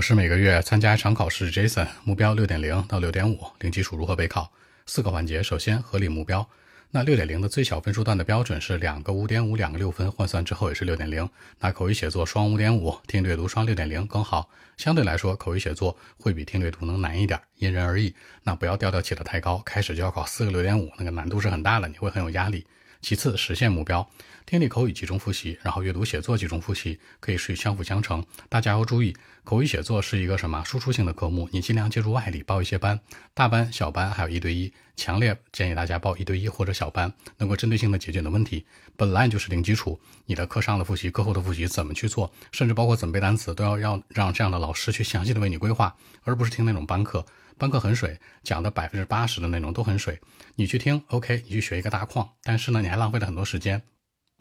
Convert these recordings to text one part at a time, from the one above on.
我是每个月参加一场考试，Jason，目标六点零到六点五，零基础如何备考？四个环节，首先合理目标。那六点零的最小分数段的标准是两个五点五，两个六分，换算之后也是六点零。那口语写作双五点五，听略读双六点零更好。相对来说，口语写作会比听略读能难一点，因人而异。那不要调调起得太高，开始就要考四个六点五，那个难度是很大的，你会很有压力。其次，实现目标，听力口语集中复习，然后阅读写作集中复习，可以是相辅相成。大家要注意，口语写作是一个什么输出性的科目，你尽量借助外力报一些班，大班、小班，还有一对一。强烈建议大家报一对一或者小班，能够针对性的解决你的问题。本来就是零基础，你的课上的复习、课后的复习怎么去做，甚至包括怎么背单词，都要要让这样的老师去详细的为你规划，而不是听那种班课。班课很水，讲的百分之八十的内容都很水，你去听，OK，你去学一个大框，但是呢，你还浪费了很多时间，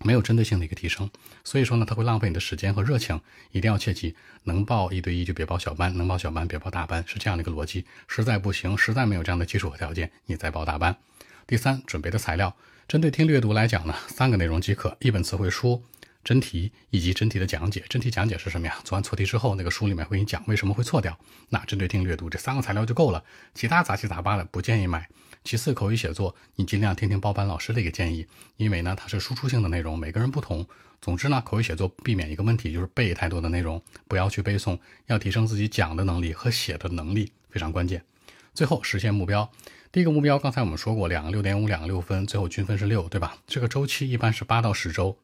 没有针对性的一个提升，所以说呢，它会浪费你的时间和热情，一定要切记，能报一对一就别报小班，能报小班别报大班，是这样的一个逻辑。实在不行，实在没有这样的基础和条件，你再报大班。第三，准备的材料，针对听力阅读来讲呢，三个内容即可：一本词汇书。真题以及真题的讲解，真题讲解是什么呀？做完错题之后，那个书里面会给你讲为什么会错掉。那针对听阅读这三个材料就够了，其他杂七杂八的不建议买。其次，口语写作你尽量听听报班老师的一个建议，因为呢它是输出性的内容，每个人不同。总之呢，口语写作避免一个问题就是背太多的内容，不要去背诵，要提升自己讲的能力和写的能力，非常关键。最后实现目标，第一个目标刚才我们说过，两个六点五，两个六分，最后均分是六，对吧？这个周期一般是八到十周。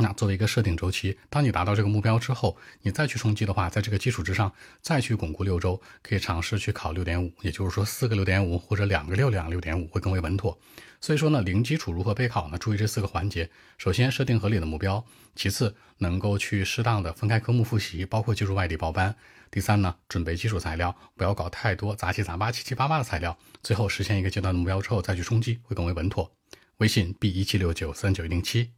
那作为一个设定周期，当你达到这个目标之后，你再去冲击的话，在这个基础之上再去巩固六周，可以尝试去考六点五，也就是说四个六点五或者两个六两六点五会更为稳妥。所以说呢，零基础如何备考呢？注意这四个环节：首先设定合理的目标；其次能够去适当的分开科目复习，包括记住外地报班；第三呢，准备基础材料，不要搞太多杂七杂八、七七八八的材料；最后实现一个阶段的目标之后再去冲击，会更为稳妥。微信 b 一七六九三九一零七。